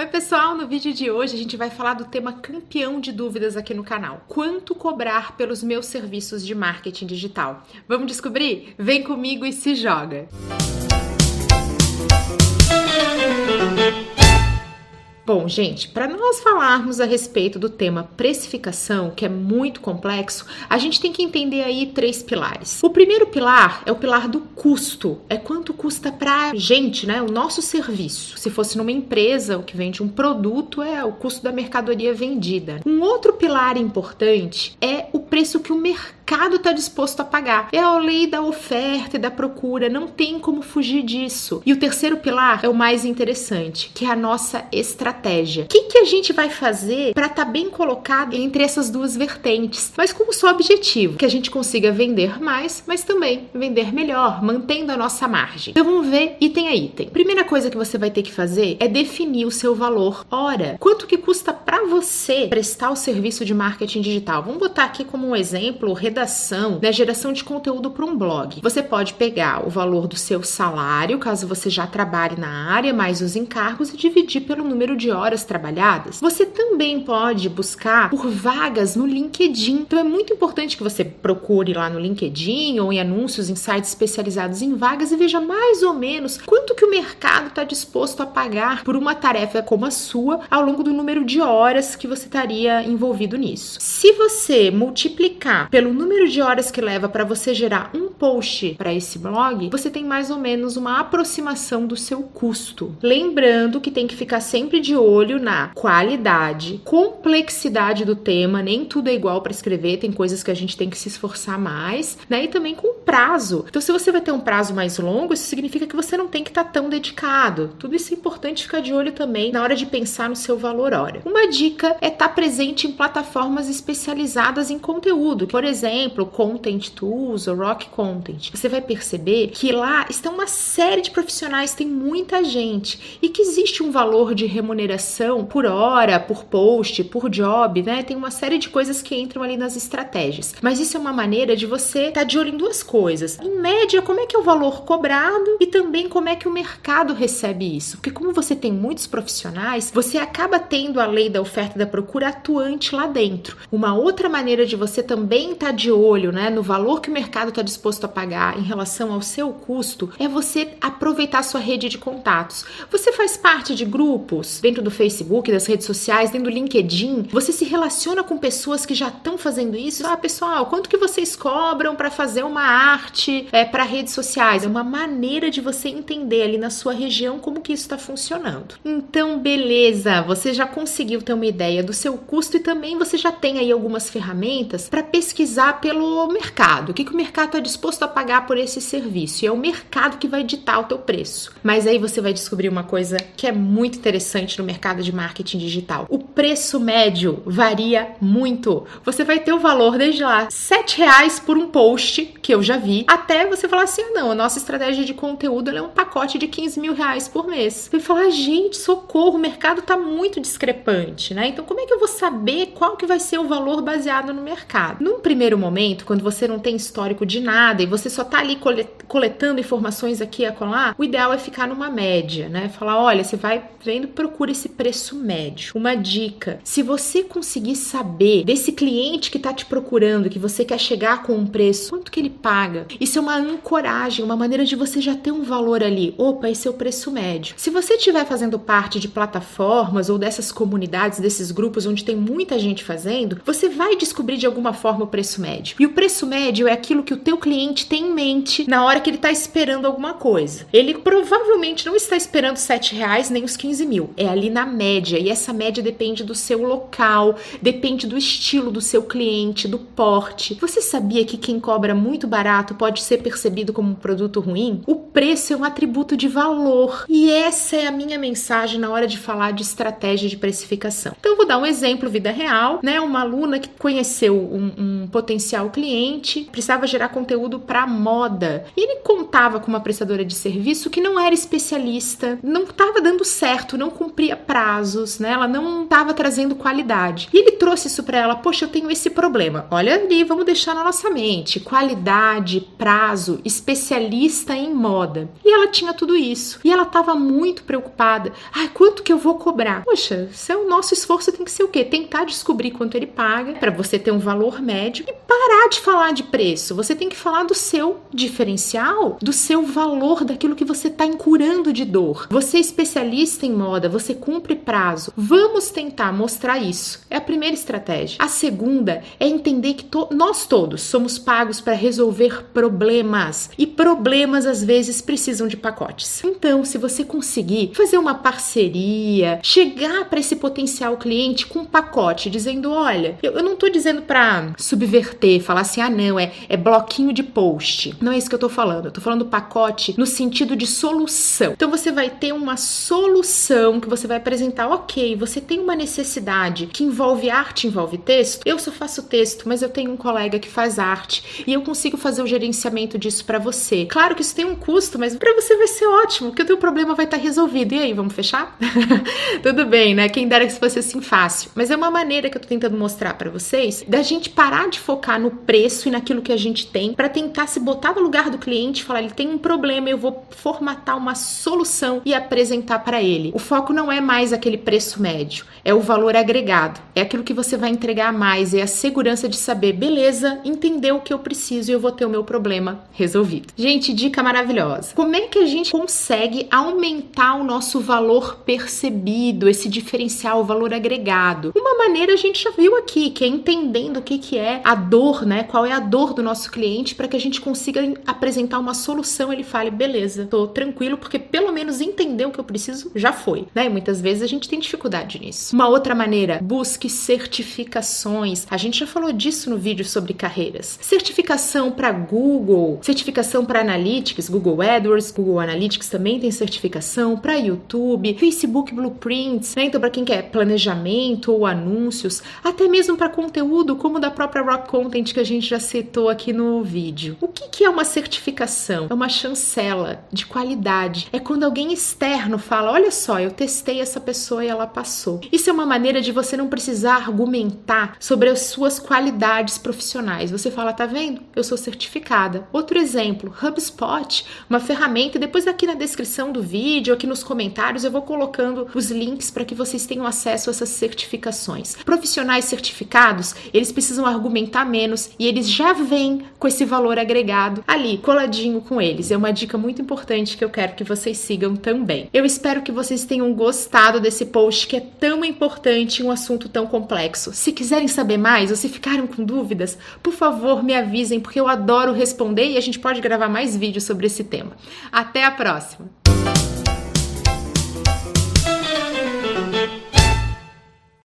Oi, pessoal! No vídeo de hoje a gente vai falar do tema campeão de dúvidas aqui no canal: quanto cobrar pelos meus serviços de marketing digital? Vamos descobrir? Vem comigo e se joga! Bom, gente, para nós falarmos a respeito do tema precificação, que é muito complexo, a gente tem que entender aí três pilares. O primeiro pilar é o pilar do custo, é quanto custa para gente, né, o nosso serviço. Se fosse numa empresa, o que vende um produto é o custo da mercadoria vendida. Um outro pilar importante é o preço que o mercado mercado está disposto a pagar. É a lei da oferta e da procura, não tem como fugir disso. E o terceiro pilar é o mais interessante, que é a nossa estratégia. O que, que a gente vai fazer para estar tá bem colocado entre essas duas vertentes, mas com o só objetivo, que a gente consiga vender mais, mas também vender melhor, mantendo a nossa margem. Então vamos ver item a item. Primeira coisa que você vai ter que fazer é definir o seu valor hora. Quanto que custa para você prestar o serviço de marketing digital? Vamos botar aqui como um exemplo redação redação, né, geração de conteúdo para um blog. Você pode pegar o valor do seu salário, caso você já trabalhe na área, mais os encargos e dividir pelo número de horas trabalhadas. Você também pode buscar por vagas no LinkedIn. Então é muito importante que você procure lá no LinkedIn ou em anúncios em sites especializados em vagas e veja mais ou menos quanto que o mercado está disposto a pagar por uma tarefa como a sua ao longo do número de horas que você estaria envolvido nisso. Se você multiplicar pelo número número de horas que leva para você gerar um post para esse blog, você tem mais ou menos uma aproximação do seu custo. Lembrando que tem que ficar sempre de olho na qualidade, complexidade do tema, nem tudo é igual para escrever, tem coisas que a gente tem que se esforçar mais, né? E também com prazo. Então, se você vai ter um prazo mais longo, isso significa que você não tem que estar tá tão dedicado. Tudo isso é importante ficar de olho também na hora de pensar no seu valor hora. Uma dica é estar tá presente em plataformas especializadas em conteúdo, por exemplo, exemplo, Content Tools ou Rock Content, você vai perceber que lá estão uma série de profissionais, tem muita gente e que existe um valor de remuneração por hora, por post, por job, né? Tem uma série de coisas que entram ali nas estratégias. Mas isso é uma maneira de você estar tá de olho em duas coisas. Em média, como é que é o valor cobrado e também como é que o mercado recebe isso. Porque como você tem muitos profissionais, você acaba tendo a lei da oferta e da procura atuante lá dentro. Uma outra maneira de você também estar tá de olho né, no valor que o mercado está disposto a pagar em relação ao seu custo é você aproveitar sua rede de contatos. Você faz parte de grupos dentro do Facebook, das redes sociais, dentro do LinkedIn. Você se relaciona com pessoas que já estão fazendo isso. Ah, pessoal, quanto que vocês cobram para fazer uma arte é, para redes sociais? É uma maneira de você entender ali na sua região como que isso está funcionando. Então, beleza, você já conseguiu ter uma ideia do seu custo e também você já tem aí algumas ferramentas para pesquisar pelo mercado. O que, que o mercado está disposto a pagar por esse serviço? E é o mercado que vai ditar o teu preço. Mas aí você vai descobrir uma coisa que é muito interessante no mercado de marketing digital. O preço médio varia muito. Você vai ter o valor desde lá, sete reais por um post, que eu já vi, até você falar assim, ah, não, a nossa estratégia de conteúdo é um pacote de 15 mil reais por mês. Você falar, gente, socorro, o mercado está muito discrepante, né? Então como é que eu vou saber qual que vai ser o valor baseado no mercado? Num primeiro momento, quando você não tem histórico de nada e você só tá ali coletando informações aqui e acolá, o ideal é ficar numa média, né? Falar, olha, você vai vendo, procura esse preço médio. Uma dica: se você conseguir saber desse cliente que tá te procurando, que você quer chegar com um preço, quanto que ele paga? Isso é uma ancoragem, uma maneira de você já ter um valor ali. Opa, esse é o preço médio. Se você estiver fazendo parte de plataformas ou dessas comunidades, desses grupos onde tem muita gente fazendo, você vai descobrir de alguma forma o preço médio médio. E o preço médio é aquilo que o teu cliente tem em mente na hora que ele está esperando alguma coisa. Ele provavelmente não está esperando 7 reais nem os 15 mil. É ali na média. E essa média depende do seu local, depende do estilo do seu cliente, do porte. Você sabia que quem cobra muito barato pode ser percebido como um produto ruim? O preço é um atributo de valor. E essa é a minha mensagem na hora de falar de estratégia de precificação. Então, vou dar um exemplo, vida real, né? Uma aluna que conheceu um, um potencial potencial cliente, precisava gerar conteúdo para moda. E ele contava com uma prestadora de serviço que não era especialista, não estava dando certo, não cumpria prazos, né? Ela não estava trazendo qualidade. E ele trouxe isso para ela: "Poxa, eu tenho esse problema. Olha ali, vamos deixar na nossa mente: qualidade, prazo, especialista em moda". E ela tinha tudo isso. E ela estava muito preocupada. Ai, quanto que eu vou cobrar? Poxa, se é o nosso esforço tem que ser o quê? Tentar descobrir quanto ele paga para você ter um valor médio e parar de falar de preço. Você tem que falar do seu diferencial, do seu valor, daquilo que você está incurando de dor. Você é especialista em moda, você cumpre prazo. Vamos tentar mostrar isso. É a primeira estratégia. A segunda é entender que to nós todos somos pagos para resolver problemas e problemas às vezes precisam de pacotes. Então, se você conseguir fazer uma parceria, chegar para esse potencial cliente com um pacote, dizendo: olha, eu, eu não estou dizendo para subverter, falar assim, ah, não, é, é bloquinho de post. Não é isso que eu estou falando. Eu tô falando pacote no sentido de solução. Então você vai ter uma solução que você vai apresentar, ok, você tem uma necessidade que envolve arte, envolve texto. Eu só faço texto, mas eu tenho um colega que faz arte e eu consigo fazer o gerenciamento disso para você. Claro que isso tem um custo, mas para você vai ser ótimo, que o teu problema vai estar tá resolvido. E aí, vamos fechar? Tudo bem, né? Quem dera que fosse assim fácil. Mas é uma maneira que eu tô tentando mostrar para vocês da gente parar de focar no preço e naquilo que a gente tem para tentar se botar no lugar do cliente falar, ele tem um problema, eu vou formatar uma solução e apresentar para ele. O foco não é mais aquele preço médio, é o valor agregado. É aquilo que você vai entregar mais, é a segurança de saber, beleza, entender o que eu preciso e eu vou ter o meu problema resolvido. Gente, dica maravilhosa. Como é que a gente consegue aumentar o nosso valor percebido, esse diferencial, o valor agregado? Uma maneira a gente já viu aqui, que é entendendo o que, que é a dor, né? Qual é a dor do nosso cliente para que a gente consiga apresentar uma solução, ele fale, beleza, tô tranquilo, porque pelo menos entender o que eu preciso já foi, né? E muitas vezes a gente tem dificuldade nisso. Uma outra maneira, busque certificações. A gente já falou disso no vídeo sobre carreiras. Certificação para Google, certificação para Analytics, Google AdWords, Google Analytics também tem certificação para YouTube, Facebook Blueprints, né? Então para quem quer planejamento ou anúncios, até mesmo para conteúdo como da própria Rock Content que a gente já citou aqui no vídeo. O que, que é uma certificação? É uma chancela de qualidade. É quando alguém externo fala: olha só, eu testei essa pessoa e ela passou. Isso é uma maneira de você não precisar argumentar sobre as suas qualidades profissionais. Você fala, tá vendo? Eu sou certificada. Outro exemplo, HubSpot, uma ferramenta. Depois aqui na descrição do vídeo, aqui nos comentários, eu vou colocando os links para que vocês tenham acesso a essas certificações. Profissionais certificados, eles precisam argumentar menos e eles já vêm com esse valor agregado ali, coladinho com eles. É uma dica muito importante que eu quero que vocês sigam também. Eu espero que vocês tenham gostado desse post que é tão importante, um assunto tão complexo. Se quiserem saber mais ou se ficaram com dúvidas, por favor me avisem, porque eu adoro responder e a gente pode gravar mais vídeos sobre esse tema. Até a próxima!